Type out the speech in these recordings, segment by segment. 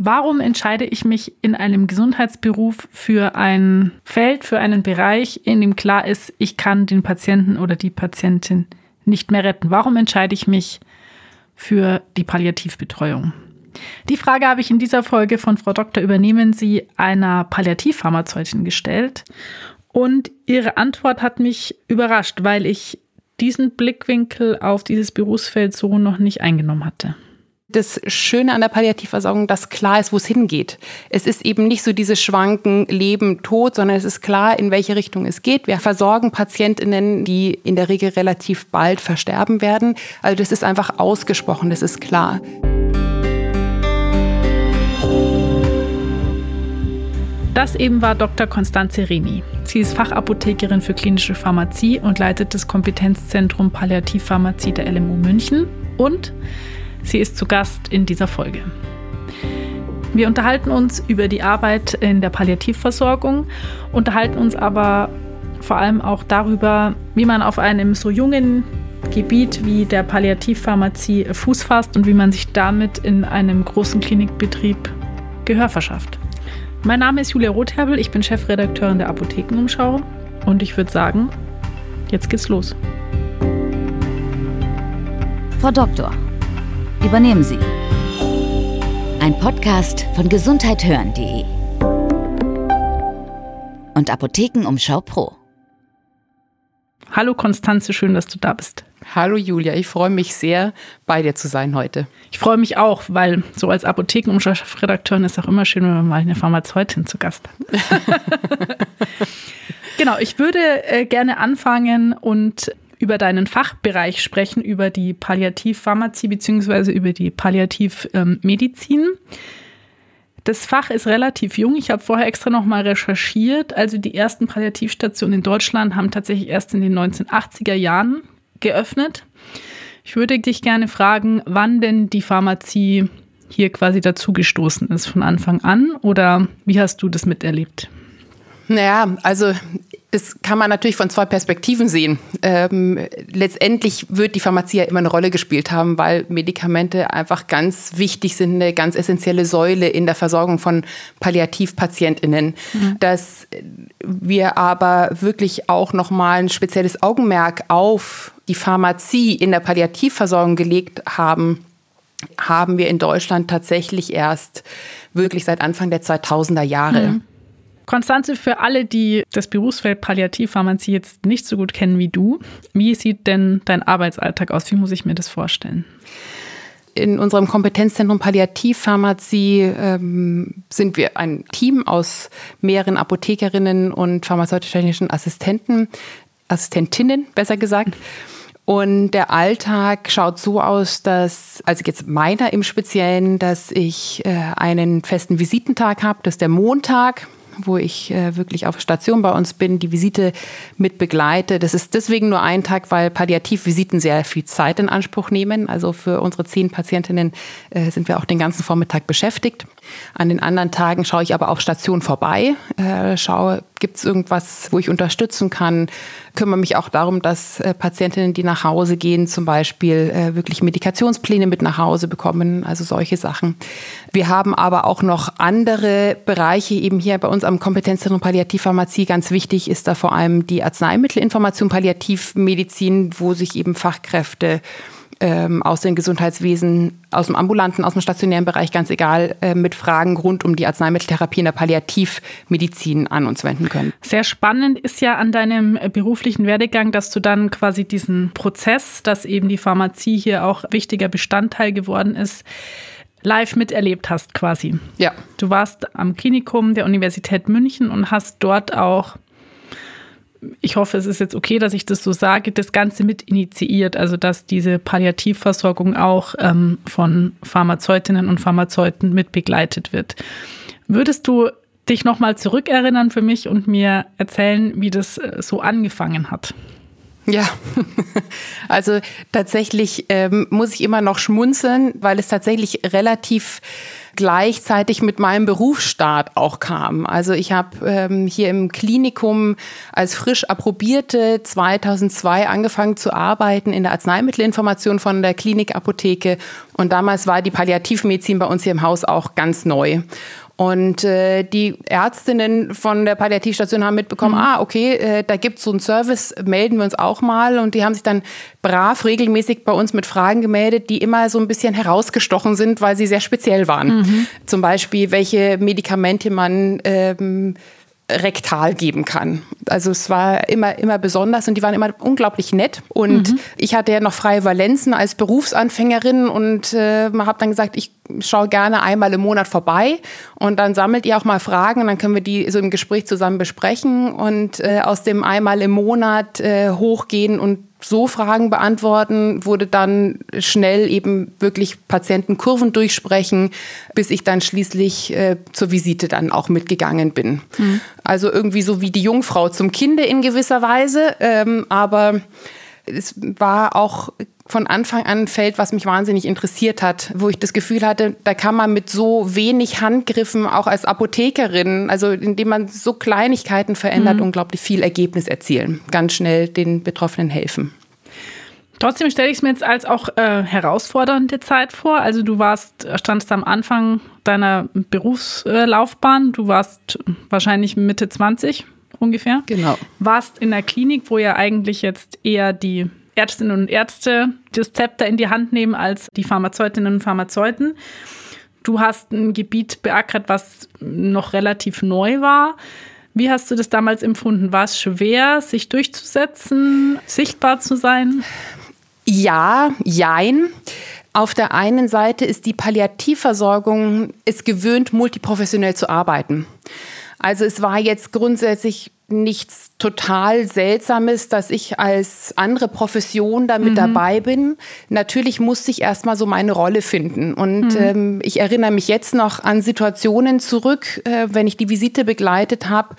Warum entscheide ich mich in einem Gesundheitsberuf für ein Feld, für einen Bereich, in dem klar ist, ich kann den Patienten oder die Patientin nicht mehr retten? Warum entscheide ich mich für die Palliativbetreuung? Die Frage habe ich in dieser Folge von Frau Dr. Übernehmen Sie einer Palliativpharmazeutin gestellt. Und ihre Antwort hat mich überrascht, weil ich diesen Blickwinkel auf dieses Berufsfeld so noch nicht eingenommen hatte das Schöne an der Palliativversorgung, dass klar ist, wo es hingeht. Es ist eben nicht so dieses Schwanken Leben, Tod, sondern es ist klar, in welche Richtung es geht. Wir versorgen Patientinnen, die in der Regel relativ bald versterben werden. Also das ist einfach ausgesprochen, das ist klar. Das eben war Dr. Constanze Reni. Sie ist Fachapothekerin für klinische Pharmazie und leitet das Kompetenzzentrum Palliativpharmazie der LMU München und Sie ist zu Gast in dieser Folge. Wir unterhalten uns über die Arbeit in der Palliativversorgung, unterhalten uns aber vor allem auch darüber, wie man auf einem so jungen Gebiet wie der Palliativpharmazie Fuß fasst und wie man sich damit in einem großen Klinikbetrieb Gehör verschafft. Mein Name ist Julia Rotherbel, ich bin Chefredakteurin der Apothekenumschau und ich würde sagen, jetzt geht's los. Frau Doktor, Übernehmen Sie. Ein Podcast von gesundheithören.de und Apothekenumschau Pro. Hallo Konstanze, schön, dass du da bist. Hallo Julia, ich freue mich sehr, bei dir zu sein heute. Ich freue mich auch, weil so als Apothekenumschau-Redakteurin ist auch immer schön, wenn man mal eine Pharmazeutin zu Gast hat. genau, ich würde äh, gerne anfangen und über deinen Fachbereich sprechen, über die Palliativpharmazie bzw. über die Palliativmedizin. Das Fach ist relativ jung. Ich habe vorher extra noch mal recherchiert. Also die ersten Palliativstationen in Deutschland haben tatsächlich erst in den 1980er Jahren geöffnet. Ich würde dich gerne fragen, wann denn die Pharmazie hier quasi dazugestoßen ist, von Anfang an oder wie hast du das miterlebt? Naja, also das kann man natürlich von zwei Perspektiven sehen. Ähm, letztendlich wird die Pharmazie ja immer eine Rolle gespielt haben, weil Medikamente einfach ganz wichtig sind, eine ganz essentielle Säule in der Versorgung von PalliativpatientInnen. Mhm. Dass wir aber wirklich auch nochmal ein spezielles Augenmerk auf die Pharmazie in der Palliativversorgung gelegt haben, haben wir in Deutschland tatsächlich erst wirklich seit Anfang der 2000er Jahre. Mhm. Konstanze, für alle, die das Berufsfeld Palliativpharmazie jetzt nicht so gut kennen wie du, wie sieht denn dein Arbeitsalltag aus? Wie muss ich mir das vorstellen? In unserem Kompetenzzentrum Palliativpharmazie ähm, sind wir ein Team aus mehreren Apothekerinnen und pharmazeutisch-technischen Assistenten, Assistentinnen besser gesagt. Und der Alltag schaut so aus, dass, also jetzt meiner im Speziellen, dass ich äh, einen festen Visitentag habe, das ist der Montag wo ich äh, wirklich auf Station bei uns bin, die Visite mit begleite. Das ist deswegen nur ein Tag, weil Palliativvisiten sehr viel Zeit in Anspruch nehmen. Also für unsere zehn Patientinnen äh, sind wir auch den ganzen Vormittag beschäftigt. An den anderen Tagen schaue ich aber auf Station vorbei, äh, schaue, gibt es irgendwas, wo ich unterstützen kann, kümmere mich auch darum, dass äh, Patientinnen, die nach Hause gehen, zum Beispiel äh, wirklich Medikationspläne mit nach Hause bekommen, also solche Sachen. Wir haben aber auch noch andere Bereiche, eben hier bei uns am Kompetenzzentrum Palliativpharmazie. Ganz wichtig ist da vor allem die Arzneimittelinformation Palliativmedizin, wo sich eben Fachkräfte ähm, aus dem Gesundheitswesen, aus dem ambulanten, aus dem stationären Bereich, ganz egal, äh, mit Fragen rund um die Arzneimitteltherapie in der Palliativmedizin an uns wenden können. Sehr spannend ist ja an deinem äh, beruflichen Werdegang, dass du dann quasi diesen Prozess, dass eben die Pharmazie hier auch wichtiger Bestandteil geworden ist, live miterlebt hast quasi. Ja. Du warst am Klinikum der Universität München und hast dort auch ich hoffe, es ist jetzt okay, dass ich das so sage, das Ganze mit initiiert, also dass diese Palliativversorgung auch ähm, von Pharmazeutinnen und Pharmazeuten mit begleitet wird. Würdest du dich nochmal zurückerinnern für mich und mir erzählen, wie das äh, so angefangen hat? Ja, also tatsächlich ähm, muss ich immer noch schmunzeln, weil es tatsächlich relativ gleichzeitig mit meinem Berufsstart auch kam. Also ich habe ähm, hier im Klinikum als frisch approbierte 2002 angefangen zu arbeiten in der Arzneimittelinformation von der Klinikapotheke und damals war die Palliativmedizin bei uns hier im Haus auch ganz neu. Und äh, die Ärztinnen von der Palliativstation haben mitbekommen, mhm. ah, okay, äh, da gibt es so einen Service, melden wir uns auch mal. Und die haben sich dann brav regelmäßig bei uns mit Fragen gemeldet, die immer so ein bisschen herausgestochen sind, weil sie sehr speziell waren. Mhm. Zum Beispiel, welche Medikamente man ähm, rektal geben kann. Also es war immer, immer besonders und die waren immer unglaublich nett. Und mhm. ich hatte ja noch freie Valenzen als Berufsanfängerin und äh, man hat dann gesagt, ich schaue gerne einmal im Monat vorbei und dann sammelt ihr auch mal Fragen und dann können wir die so im Gespräch zusammen besprechen und äh, aus dem einmal im Monat äh, hochgehen und so Fragen beantworten, wurde dann schnell eben wirklich Patientenkurven durchsprechen, bis ich dann schließlich äh, zur Visite dann auch mitgegangen bin. Mhm. Also irgendwie so wie die Jungfrau zum Kinde in gewisser Weise, ähm, aber es war auch von Anfang an ein Feld, was mich wahnsinnig interessiert hat, wo ich das Gefühl hatte, da kann man mit so wenig Handgriffen auch als Apothekerin, also indem man so Kleinigkeiten verändert, mhm. unglaublich viel Ergebnis erzielen, ganz schnell den Betroffenen helfen. Trotzdem stelle ich es mir jetzt als auch äh, herausfordernde Zeit vor. Also du warst, standst am Anfang deiner Berufslaufbahn, du warst wahrscheinlich Mitte 20 ungefähr. Genau. Warst in der Klinik, wo ja eigentlich jetzt eher die Ärztinnen und Ärzte das Zepter in die Hand nehmen als die Pharmazeutinnen und Pharmazeuten. Du hast ein Gebiet beackert, was noch relativ neu war. Wie hast du das damals empfunden? War es schwer, sich durchzusetzen, sichtbar zu sein? Ja, jein. Auf der einen Seite ist die Palliativversorgung es gewöhnt, multiprofessionell zu arbeiten. Also es war jetzt grundsätzlich nichts total Seltsames, dass ich als andere Profession damit mhm. dabei bin. Natürlich musste ich erstmal so meine Rolle finden. Und mhm. ähm, ich erinnere mich jetzt noch an Situationen zurück, äh, wenn ich die Visite begleitet habe,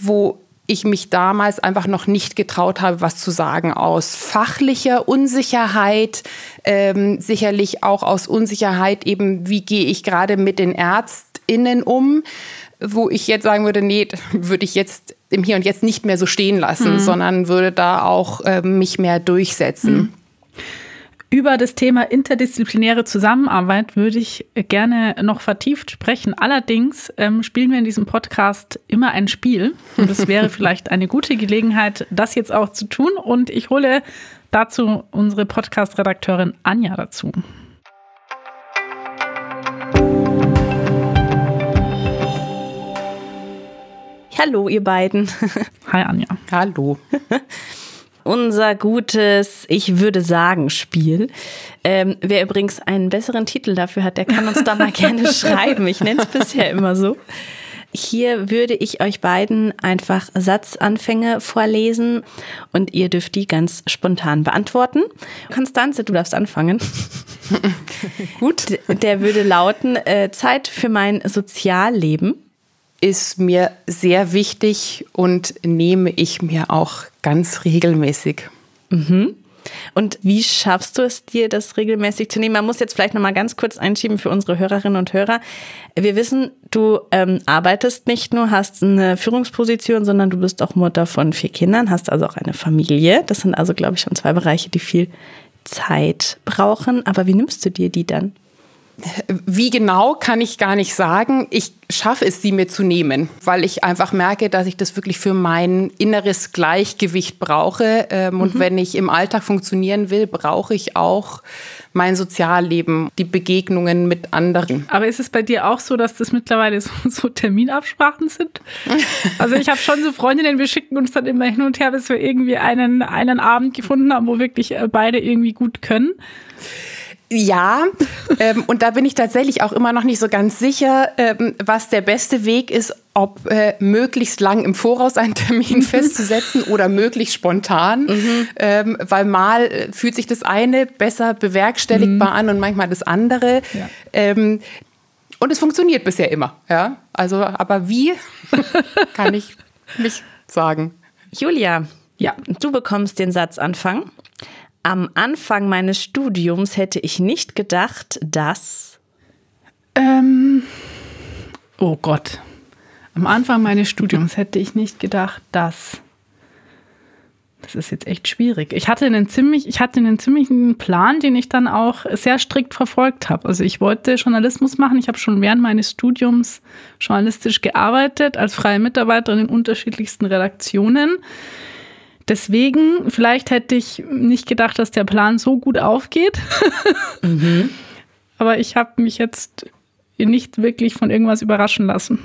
wo ich mich damals einfach noch nicht getraut habe, was zu sagen. Aus fachlicher Unsicherheit, ähm, sicherlich auch aus Unsicherheit eben, wie gehe ich gerade mit den ÄrztInnen um wo ich jetzt sagen würde, nee, würde ich jetzt im Hier und Jetzt nicht mehr so stehen lassen, mhm. sondern würde da auch äh, mich mehr durchsetzen. Mhm. Über das Thema interdisziplinäre Zusammenarbeit würde ich gerne noch vertieft sprechen. Allerdings ähm, spielen wir in diesem Podcast immer ein Spiel. Und es wäre vielleicht eine gute Gelegenheit, das jetzt auch zu tun. Und ich hole dazu unsere Podcast-Redakteurin Anja dazu. Hallo, ihr beiden. Hi, Anja. Hallo. Unser gutes, ich würde sagen, Spiel. Ähm, wer übrigens einen besseren Titel dafür hat, der kann uns da mal gerne schreiben. Ich nenne es bisher immer so. Hier würde ich euch beiden einfach Satzanfänge vorlesen und ihr dürft die ganz spontan beantworten. Konstanze, du darfst anfangen. Gut. Der würde lauten, äh, Zeit für mein Sozialleben ist mir sehr wichtig und nehme ich mir auch ganz regelmäßig. Mhm. Und wie schaffst du es dir, das regelmäßig zu nehmen? Man muss jetzt vielleicht noch mal ganz kurz einschieben für unsere Hörerinnen und Hörer. Wir wissen, du ähm, arbeitest nicht nur, hast eine Führungsposition, sondern du bist auch Mutter von vier Kindern, hast also auch eine Familie. Das sind also, glaube ich, schon zwei Bereiche, die viel Zeit brauchen. Aber wie nimmst du dir die dann? Wie genau kann ich gar nicht sagen. Ich schaffe es, sie mir zu nehmen, weil ich einfach merke, dass ich das wirklich für mein inneres Gleichgewicht brauche. Ähm, mhm. Und wenn ich im Alltag funktionieren will, brauche ich auch mein Sozialleben, die Begegnungen mit anderen. Aber ist es bei dir auch so, dass das mittlerweile so, so Terminabsprachen sind? Also ich habe schon so Freundinnen, wir schicken uns dann immer hin und her, bis wir irgendwie einen, einen Abend gefunden haben, wo wirklich äh, beide irgendwie gut können. Ja, ähm, und da bin ich tatsächlich auch immer noch nicht so ganz sicher, ähm, was der beste Weg ist, ob äh, möglichst lang im Voraus einen Termin festzusetzen oder möglichst spontan, mhm. ähm, weil mal äh, fühlt sich das eine besser bewerkstelligbar mhm. an und manchmal das andere. Ja. Ähm, und es funktioniert bisher immer, ja. Also, aber wie kann ich nicht sagen. Julia, ja, du bekommst den Satzanfang. Am Anfang meines Studiums hätte ich nicht gedacht, dass Ähm, oh Gott. Am Anfang meines Studiums hätte ich nicht gedacht, dass. Das ist jetzt echt schwierig. Ich hatte einen ziemlich, ich hatte einen ziemlichen Plan, den ich dann auch sehr strikt verfolgt habe. Also ich wollte Journalismus machen. Ich habe schon während meines Studiums journalistisch gearbeitet als freie Mitarbeiterin in unterschiedlichsten Redaktionen. Deswegen, vielleicht hätte ich nicht gedacht, dass der Plan so gut aufgeht. Mhm. Aber ich habe mich jetzt nicht wirklich von irgendwas überraschen lassen.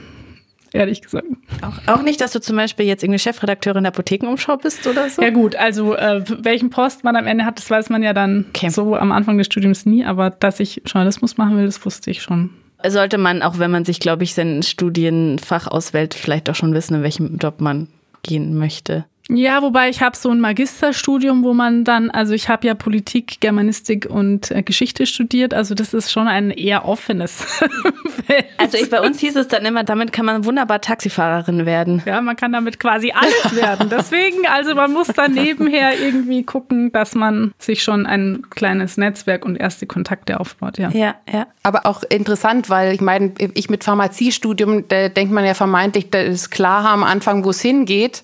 Ehrlich gesagt. Auch, auch nicht, dass du zum Beispiel jetzt irgendwie Chefredakteurin der Apothekenumschau bist oder so? Ja, gut, also äh, welchen Post man am Ende hat, das weiß man ja dann okay. so am Anfang des Studiums nie, aber dass ich Journalismus machen will, das wusste ich schon. Sollte man, auch wenn man sich, glaube ich, sein Studienfach auswählt, vielleicht auch schon wissen, in welchem Job man gehen möchte. Ja, wobei ich habe so ein Magisterstudium, wo man dann, also ich habe ja Politik, Germanistik und äh, Geschichte studiert, also das ist schon ein eher offenes Feld. Also ich, bei uns hieß es dann immer, damit kann man wunderbar Taxifahrerin werden. Ja, man kann damit quasi alles werden. Deswegen, also man muss dann nebenher irgendwie gucken, dass man sich schon ein kleines Netzwerk und erste Kontakte aufbaut, ja. Ja, ja. Aber auch interessant, weil ich meine, ich mit Pharmaziestudium, da denkt man ja vermeintlich, da ist klar am Anfang, wo es hingeht.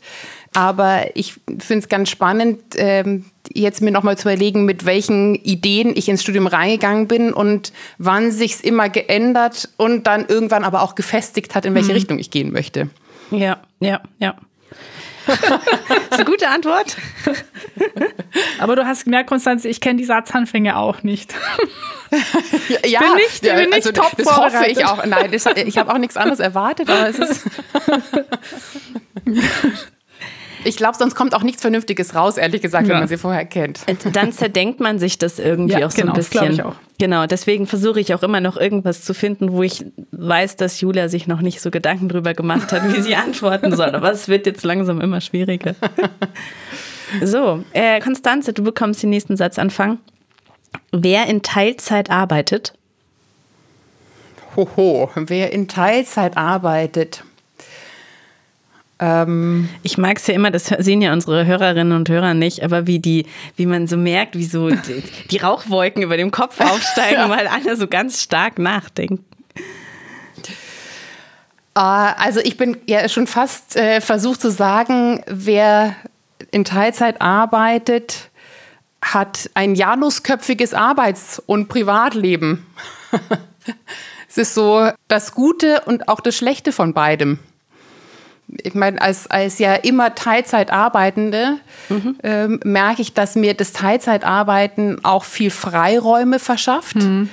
Aber ich finde es ganz spannend, ähm, jetzt mir nochmal zu überlegen, mit welchen Ideen ich ins Studium reingegangen bin und wann sich es immer geändert und dann irgendwann aber auch gefestigt hat, in welche mhm. Richtung ich gehen möchte. Ja, ja, ja. das ist eine gute Antwort. Aber du hast gemerkt, Konstanze, ich kenne die Satzanfänge auch nicht. ja, bin nicht, ja, bin nicht also, top das hoffe ich auch. Nein, das, ich habe auch nichts anderes erwartet, aber es ist. Ich glaube, sonst kommt auch nichts Vernünftiges raus, ehrlich gesagt, ja. wenn man sie vorher kennt. Äh, dann zerdenkt man sich das irgendwie ja, auch so genau, ein bisschen. Das ich auch. Genau, deswegen versuche ich auch immer noch irgendwas zu finden, wo ich weiß, dass Julia sich noch nicht so Gedanken drüber gemacht hat, wie sie antworten soll. Aber es wird jetzt langsam immer schwieriger. So, äh, Konstanze, du bekommst den nächsten Satz anfangen. Wer in Teilzeit arbeitet? Hoho, wer in Teilzeit arbeitet. Ähm, ich mag es ja immer, das sehen ja unsere Hörerinnen und Hörer nicht, aber wie die, wie man so merkt, wie so die, die Rauchwolken über dem Kopf aufsteigen, ja. weil alle so ganz stark nachdenken. Uh, also ich bin ja schon fast äh, versucht zu sagen, wer in Teilzeit arbeitet, hat ein janusköpfiges Arbeits- und Privatleben. es ist so das Gute und auch das Schlechte von beidem ich meine, als, als ja immer Teilzeit Arbeitende mhm. ähm, merke ich, dass mir das Teilzeitarbeiten auch viel Freiräume verschafft. Mhm.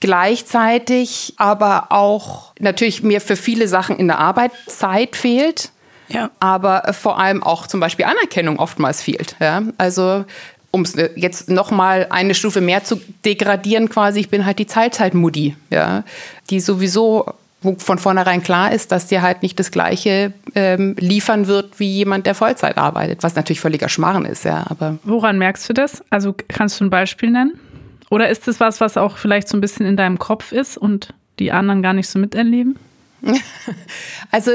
Gleichzeitig aber auch natürlich mir für viele Sachen in der Arbeit Zeit fehlt. Ja. Aber vor allem auch zum Beispiel Anerkennung oftmals fehlt. Ja? Also um es jetzt noch mal eine Stufe mehr zu degradieren, quasi, ich bin halt die Teilzeitmudi, ja, die sowieso wo von vornherein klar ist, dass dir halt nicht das Gleiche ähm, liefern wird wie jemand, der Vollzeit arbeitet, was natürlich völliger Schmarrn ist, ja. Aber Woran merkst du das? Also kannst du ein Beispiel nennen? Oder ist das was, was auch vielleicht so ein bisschen in deinem Kopf ist und die anderen gar nicht so miterleben? Also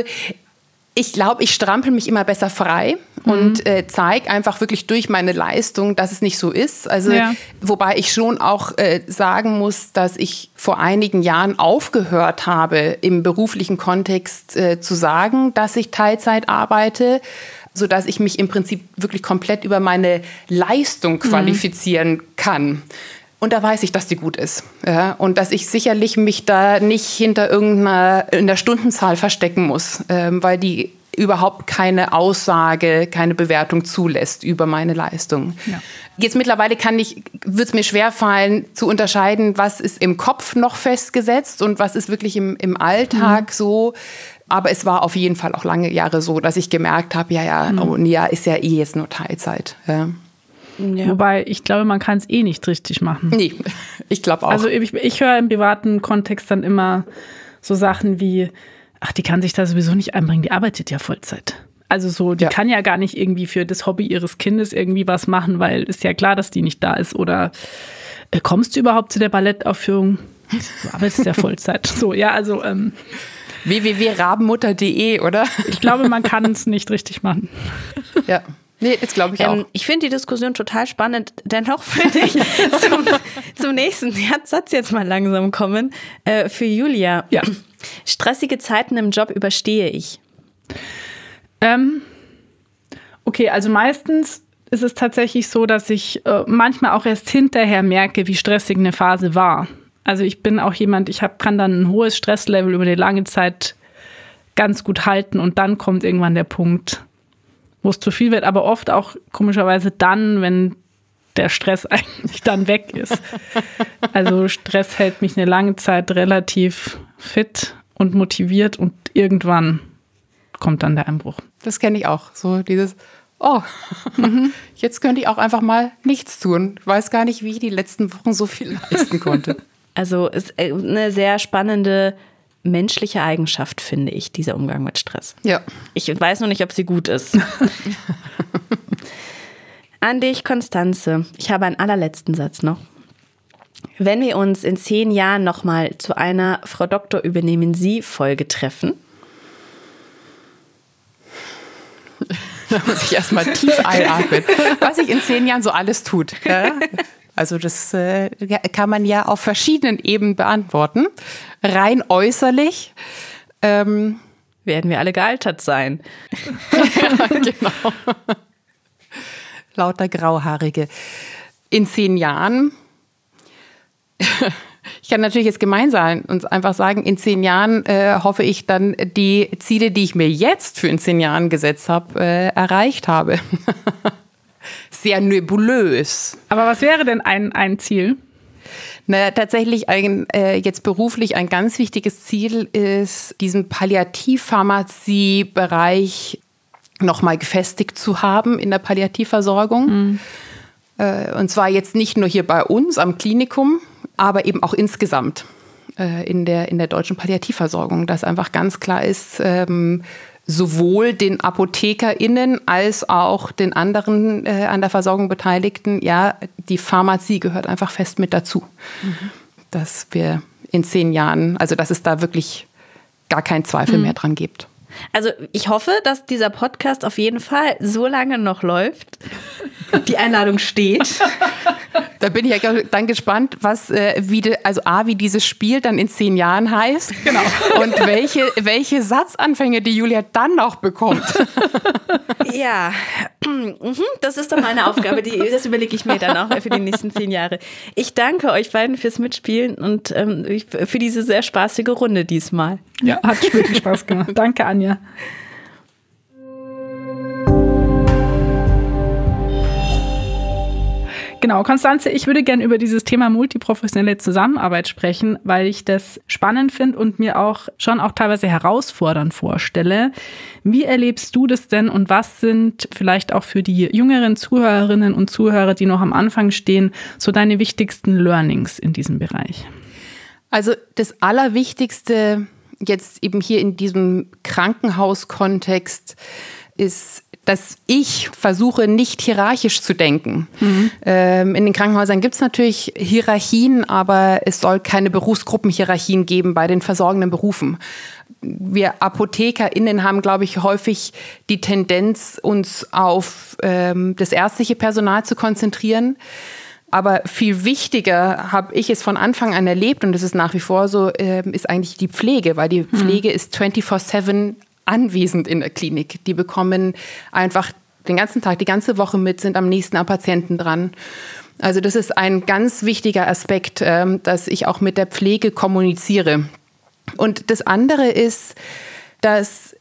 ich glaube, ich strampel mich immer besser frei. Und äh, zeige einfach wirklich durch meine Leistung, dass es nicht so ist. Also, ja. wobei ich schon auch äh, sagen muss, dass ich vor einigen Jahren aufgehört habe, im beruflichen Kontext äh, zu sagen, dass ich Teilzeit arbeite so dass ich mich im Prinzip wirklich komplett über meine Leistung mhm. qualifizieren mhm. kann. Und da weiß ich, dass die gut ist. Ja? Und dass ich sicherlich mich da nicht hinter irgendeiner in der Stundenzahl verstecken muss, ähm, weil die überhaupt keine Aussage, keine Bewertung zulässt über meine Leistung. Ja. Jetzt mittlerweile kann ich, wird es mir schwerfallen zu unterscheiden, was ist im Kopf noch festgesetzt und was ist wirklich im, im Alltag mhm. so. Aber es war auf jeden Fall auch lange Jahre so, dass ich gemerkt habe, ja, ja, mhm. oh, Nia ist ja eh jetzt nur Teilzeit. Ja. Ja. Wobei ich glaube, man kann es eh nicht richtig machen. Nee, ich glaube auch. Also ich, ich höre im privaten Kontext dann immer so Sachen wie, ach, die kann sich da sowieso nicht einbringen, die arbeitet ja Vollzeit. Also so, die ja. kann ja gar nicht irgendwie für das Hobby ihres Kindes irgendwie was machen, weil ist ja klar, dass die nicht da ist. Oder äh, kommst du überhaupt zu der Ballettaufführung? Du arbeitest ja Vollzeit. So, ja, also ähm, www.rabenmutter.de, oder? Ich glaube, man kann es nicht richtig machen. Ja. Nee, das glaube ich auch. Ähm, ich finde die Diskussion total spannend. Dennoch würde ich zum, zum nächsten Satz jetzt mal langsam kommen. Äh, für Julia. Ja. Stressige Zeiten im Job überstehe ich. Ähm, okay, also meistens ist es tatsächlich so, dass ich äh, manchmal auch erst hinterher merke, wie stressig eine Phase war. Also ich bin auch jemand, ich hab, kann dann ein hohes Stresslevel über eine lange Zeit ganz gut halten und dann kommt irgendwann der Punkt, wo es zu viel wird, aber oft auch komischerweise dann, wenn der Stress eigentlich dann weg ist. Also Stress hält mich eine lange Zeit relativ fit und motiviert und irgendwann kommt dann der Einbruch. Das kenne ich auch. So dieses, oh, mhm. jetzt könnte ich auch einfach mal nichts tun. Ich weiß gar nicht, wie ich die letzten Wochen so viel leisten konnte. Also ist äh, eine sehr spannende menschliche Eigenschaft, finde ich, dieser Umgang mit Stress. Ja. Ich weiß noch nicht, ob sie gut ist. An dich, Konstanze. Ich habe einen allerletzten Satz noch. Wenn wir uns in zehn Jahren nochmal zu einer Frau Doktor übernehmen Sie Folge treffen. Da muss ich erstmal tief einatmen. Was sich in zehn Jahren so alles tut. Also das äh, kann man ja auf verschiedenen Ebenen beantworten. Rein äußerlich. Ähm, werden wir alle gealtert sein. ja, genau. Lauter Grauhaarige. In zehn Jahren. Ich kann natürlich jetzt gemein sein und einfach sagen, in zehn Jahren äh, hoffe ich dann die Ziele, die ich mir jetzt für in zehn Jahren gesetzt habe, äh, erreicht habe. sehr nebulös. Aber was wäre denn ein, ein Ziel? Na, tatsächlich ein, äh, jetzt beruflich ein ganz wichtiges Ziel ist, diesen Palliativpharmazie-Bereich nochmal gefestigt zu haben in der Palliativversorgung. Mhm. Äh, und zwar jetzt nicht nur hier bei uns am Klinikum, aber eben auch insgesamt äh, in, der, in der deutschen Palliativversorgung, dass einfach ganz klar ist, ähm, sowohl den ApothekerInnen als auch den anderen äh, an der Versorgung Beteiligten, ja, die Pharmazie gehört einfach fest mit dazu. Mhm. Dass wir in zehn Jahren, also dass es da wirklich gar keinen Zweifel mhm. mehr dran gibt. Also ich hoffe, dass dieser Podcast auf jeden Fall so lange noch läuft. Die Einladung steht. Da bin ich ja dann gespannt, was, äh, wie de, also A, wie dieses Spiel dann in zehn Jahren heißt. Genau. Und welche, welche Satzanfänge die Julia dann noch bekommt. Ja, mhm, das ist doch meine Aufgabe. Die, das überlege ich mir dann auch für die nächsten zehn Jahre. Ich danke euch beiden fürs Mitspielen und ähm, für diese sehr spaßige Runde diesmal. Ja, hat wirklich Spaß gemacht. Danke, Anja. Genau, Konstanze, ich würde gerne über dieses Thema multiprofessionelle Zusammenarbeit sprechen, weil ich das spannend finde und mir auch schon auch teilweise herausfordernd vorstelle. Wie erlebst du das denn und was sind vielleicht auch für die jüngeren Zuhörerinnen und Zuhörer, die noch am Anfang stehen, so deine wichtigsten Learnings in diesem Bereich? Also das Allerwichtigste jetzt eben hier in diesem Krankenhauskontext ist dass ich versuche, nicht hierarchisch zu denken. Mhm. Ähm, in den Krankenhäusern gibt es natürlich Hierarchien, aber es soll keine Berufsgruppenhierarchien geben bei den versorgenden Berufen. Wir ApothekerInnen haben, glaube ich, häufig die Tendenz, uns auf ähm, das ärztliche Personal zu konzentrieren. Aber viel wichtiger habe ich es von Anfang an erlebt und das ist nach wie vor so, äh, ist eigentlich die Pflege, weil die mhm. Pflege mhm. ist 24-7 anwesend in der Klinik. Die bekommen einfach den ganzen Tag, die ganze Woche mit, sind am nächsten am Patienten dran. Also das ist ein ganz wichtiger Aspekt, ähm, dass ich auch mit der Pflege kommuniziere. Und das andere ist, dass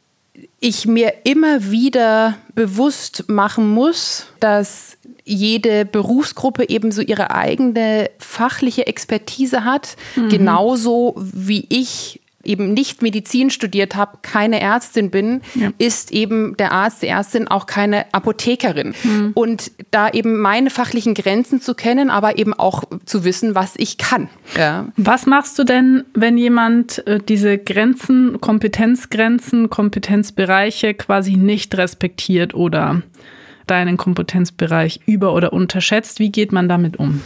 ich mir immer wieder bewusst machen muss, dass jede Berufsgruppe ebenso ihre eigene fachliche Expertise hat, mhm. genauso wie ich eben nicht Medizin studiert habe, keine Ärztin bin, ja. ist eben der Arzt, die Ärztin auch keine Apothekerin. Mhm. Und da eben meine fachlichen Grenzen zu kennen, aber eben auch zu wissen, was ich kann. Ja. Was machst du denn, wenn jemand äh, diese Grenzen, Kompetenzgrenzen, Kompetenzbereiche quasi nicht respektiert oder deinen Kompetenzbereich über- oder unterschätzt? Wie geht man damit um?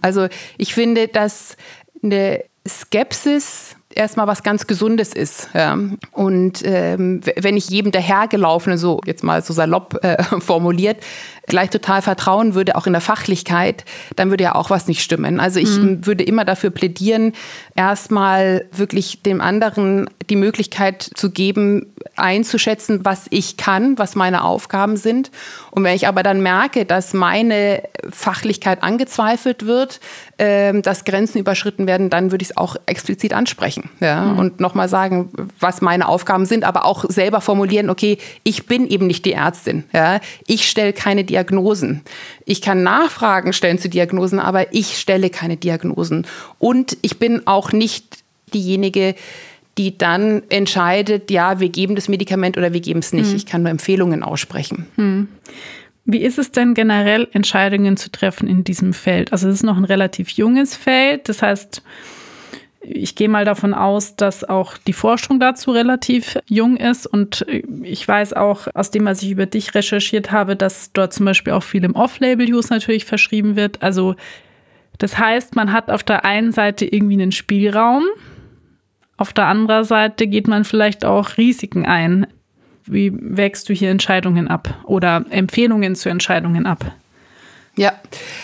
Also ich finde, dass eine Skepsis erstmal was ganz Gesundes ist. Ja. Und ähm, wenn ich jedem dahergelaufene, so jetzt mal so salopp äh, formuliert, gleich total vertrauen würde, auch in der Fachlichkeit, dann würde ja auch was nicht stimmen. Also ich mhm. würde immer dafür plädieren, erstmal wirklich dem anderen die Möglichkeit zu geben, einzuschätzen, was ich kann, was meine Aufgaben sind. Und wenn ich aber dann merke, dass meine Fachlichkeit angezweifelt wird, äh, dass Grenzen überschritten werden, dann würde ich es auch explizit ansprechen ja? Mhm. und nochmal sagen, was meine Aufgaben sind, aber auch selber formulieren, okay, ich bin eben nicht die Ärztin. Ja? Ich stelle keine Diagnosen. Ich kann Nachfragen stellen zu Diagnosen, aber ich stelle keine Diagnosen. Und ich bin auch nicht diejenige, die dann entscheidet, ja, wir geben das Medikament oder wir geben es nicht. Hm. Ich kann nur Empfehlungen aussprechen. Hm. Wie ist es denn generell, Entscheidungen zu treffen in diesem Feld? Also es ist noch ein relativ junges Feld. Das heißt, ich gehe mal davon aus, dass auch die Forschung dazu relativ jung ist. Und ich weiß auch aus dem, was ich über dich recherchiert habe, dass dort zum Beispiel auch viel im Off-Label-Use natürlich verschrieben wird. Also das heißt, man hat auf der einen Seite irgendwie einen Spielraum, auf der anderen Seite geht man vielleicht auch Risiken ein. Wie wägst du hier Entscheidungen ab oder Empfehlungen zu Entscheidungen ab? Ja,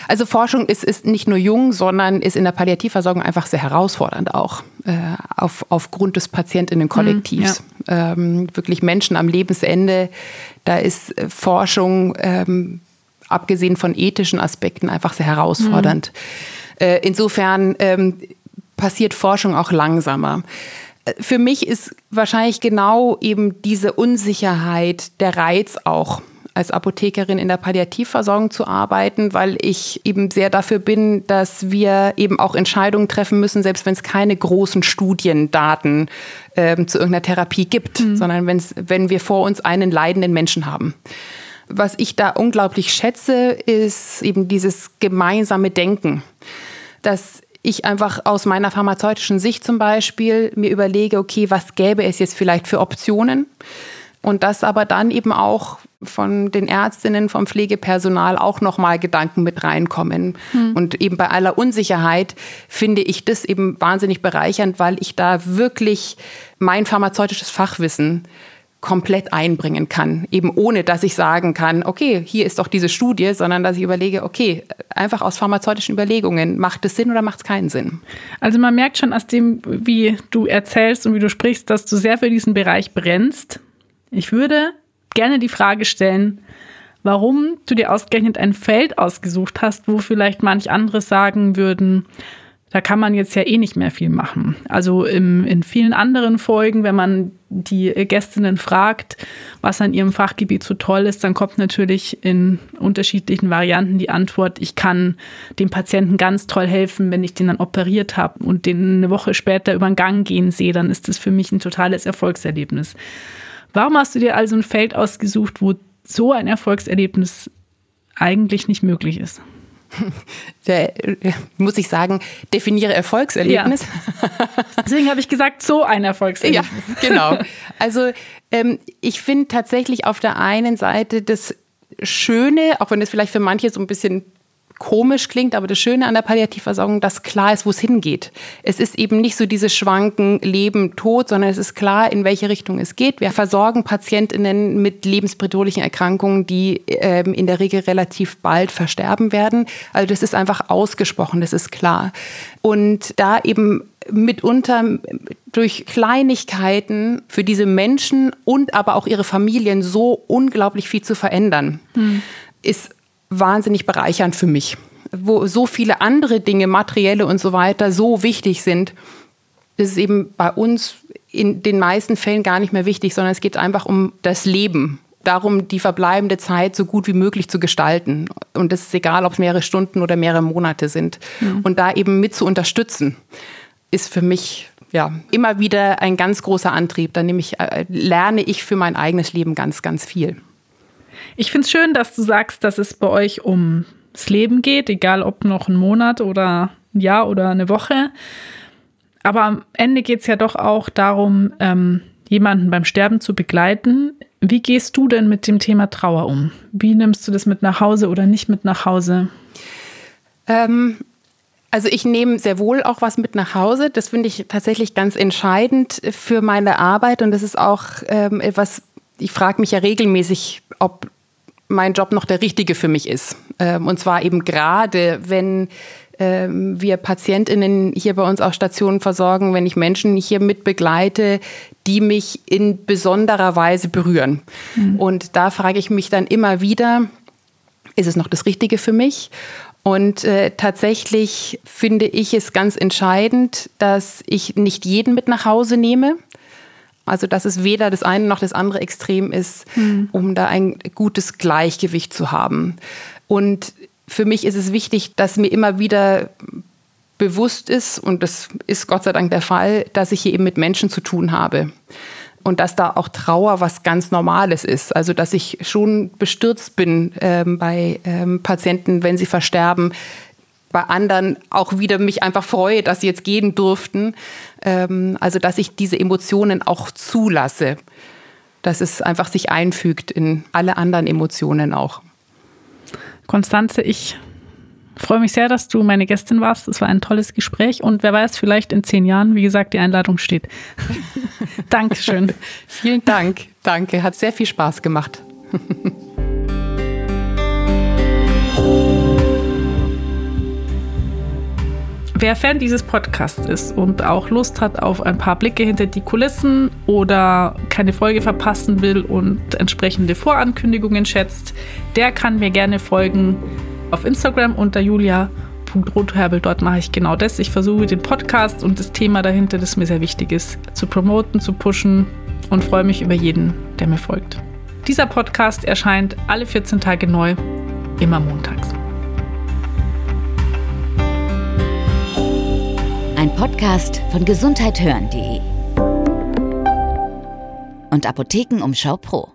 also Forschung ist, ist nicht nur jung, sondern ist in der Palliativversorgung einfach sehr herausfordernd auch äh, auf, aufgrund des Patientinnenkollektivs. Mhm, ja. ähm, wirklich Menschen am Lebensende, da ist äh, Forschung, ähm, abgesehen von ethischen Aspekten, einfach sehr herausfordernd. Mhm. Äh, insofern ähm, passiert Forschung auch langsamer. Für mich ist wahrscheinlich genau eben diese Unsicherheit der Reiz auch als Apothekerin in der Palliativversorgung zu arbeiten, weil ich eben sehr dafür bin, dass wir eben auch Entscheidungen treffen müssen, selbst wenn es keine großen Studiendaten ähm, zu irgendeiner Therapie gibt, mhm. sondern wenn's, wenn wir vor uns einen leidenden Menschen haben. Was ich da unglaublich schätze, ist eben dieses gemeinsame Denken. Dass ich einfach aus meiner pharmazeutischen Sicht zum Beispiel mir überlege, okay, was gäbe es jetzt vielleicht für Optionen? Und dass aber dann eben auch von den Ärztinnen, vom Pflegepersonal auch nochmal Gedanken mit reinkommen. Hm. Und eben bei aller Unsicherheit finde ich das eben wahnsinnig bereichernd, weil ich da wirklich mein pharmazeutisches Fachwissen komplett einbringen kann. Eben ohne, dass ich sagen kann, okay, hier ist doch diese Studie, sondern dass ich überlege, okay, einfach aus pharmazeutischen Überlegungen, macht es Sinn oder macht es keinen Sinn? Also man merkt schon aus dem, wie du erzählst und wie du sprichst, dass du sehr für diesen Bereich brennst. Ich würde gerne die Frage stellen, warum du dir ausgerechnet ein Feld ausgesucht hast, wo vielleicht manch andere sagen würden, da kann man jetzt ja eh nicht mehr viel machen. Also im, in vielen anderen Folgen, wenn man die Gästinnen fragt, was an ihrem Fachgebiet so toll ist, dann kommt natürlich in unterschiedlichen Varianten die Antwort, ich kann dem Patienten ganz toll helfen, wenn ich den dann operiert habe und den eine Woche später über den Gang gehen sehe, dann ist das für mich ein totales Erfolgserlebnis. Warum hast du dir also ein Feld ausgesucht, wo so ein Erfolgserlebnis eigentlich nicht möglich ist? Der, muss ich sagen, definiere Erfolgserlebnis. Ja. Deswegen habe ich gesagt, so ein Erfolgserlebnis. Ja, genau. Also ähm, ich finde tatsächlich auf der einen Seite das Schöne, auch wenn es vielleicht für manche so ein bisschen komisch klingt, aber das Schöne an der Palliativversorgung, dass klar ist, wo es hingeht. Es ist eben nicht so dieses Schwanken Leben, Tod, sondern es ist klar, in welche Richtung es geht. Wir versorgen Patientinnen mit lebensbedrohlichen Erkrankungen, die ähm, in der Regel relativ bald versterben werden. Also das ist einfach ausgesprochen, das ist klar. Und da eben mitunter durch Kleinigkeiten für diese Menschen und aber auch ihre Familien so unglaublich viel zu verändern, hm. ist wahnsinnig bereichernd für mich, wo so viele andere Dinge, materielle und so weiter, so wichtig sind. Das ist eben bei uns in den meisten Fällen gar nicht mehr wichtig, sondern es geht einfach um das Leben, darum, die verbleibende Zeit so gut wie möglich zu gestalten. Und das ist egal, ob es mehrere Stunden oder mehrere Monate sind. Mhm. Und da eben mit zu unterstützen, ist für mich ja immer wieder ein ganz großer Antrieb. Da nehme ich, äh, lerne ich für mein eigenes Leben ganz, ganz viel. Ich finde es schön, dass du sagst, dass es bei euch ums Leben geht, egal ob noch ein Monat oder ein Jahr oder eine Woche. Aber am Ende geht es ja doch auch darum, ähm, jemanden beim Sterben zu begleiten. Wie gehst du denn mit dem Thema Trauer um? Wie nimmst du das mit nach Hause oder nicht mit nach Hause? Ähm, Also ich nehme sehr wohl auch was mit nach Hause. Das finde ich tatsächlich ganz entscheidend für meine Arbeit. Und das ist auch ähm, etwas, ich frage mich ja regelmäßig, ob mein Job noch der richtige für mich ist. Ähm, und zwar eben gerade, wenn ähm, wir PatientInnen hier bei uns auf Stationen versorgen, wenn ich Menschen hier mit begleite, die mich in besonderer Weise berühren. Mhm. Und da frage ich mich dann immer wieder, ist es noch das Richtige für mich? Und äh, tatsächlich finde ich es ganz entscheidend, dass ich nicht jeden mit nach Hause nehme. Also dass es weder das eine noch das andere Extrem ist, mhm. um da ein gutes Gleichgewicht zu haben. Und für mich ist es wichtig, dass mir immer wieder bewusst ist, und das ist Gott sei Dank der Fall, dass ich hier eben mit Menschen zu tun habe und dass da auch Trauer was ganz Normales ist. Also dass ich schon bestürzt bin ähm, bei ähm, Patienten, wenn sie versterben. Bei anderen auch wieder mich einfach freue, dass sie jetzt gehen durften. Ähm, also dass ich diese Emotionen auch zulasse. Dass es einfach sich einfügt in alle anderen Emotionen auch. Konstanze, ich freue mich sehr, dass du meine Gästin warst. Es war ein tolles Gespräch und wer weiß, vielleicht in zehn Jahren, wie gesagt, die Einladung steht. Dankeschön. Vielen Dank. Danke. Hat sehr viel Spaß gemacht. Wer Fan dieses Podcasts ist und auch Lust hat auf ein paar Blicke hinter die Kulissen oder keine Folge verpassen will und entsprechende Vorankündigungen schätzt, der kann mir gerne folgen auf Instagram unter julia.rotherbel. Dort mache ich genau das. Ich versuche den Podcast und das Thema dahinter, das mir sehr wichtig ist, zu promoten, zu pushen und freue mich über jeden, der mir folgt. Dieser Podcast erscheint alle 14 Tage neu, immer montags. Ein Podcast von gesundheithören.de und Apothekenumschau Pro.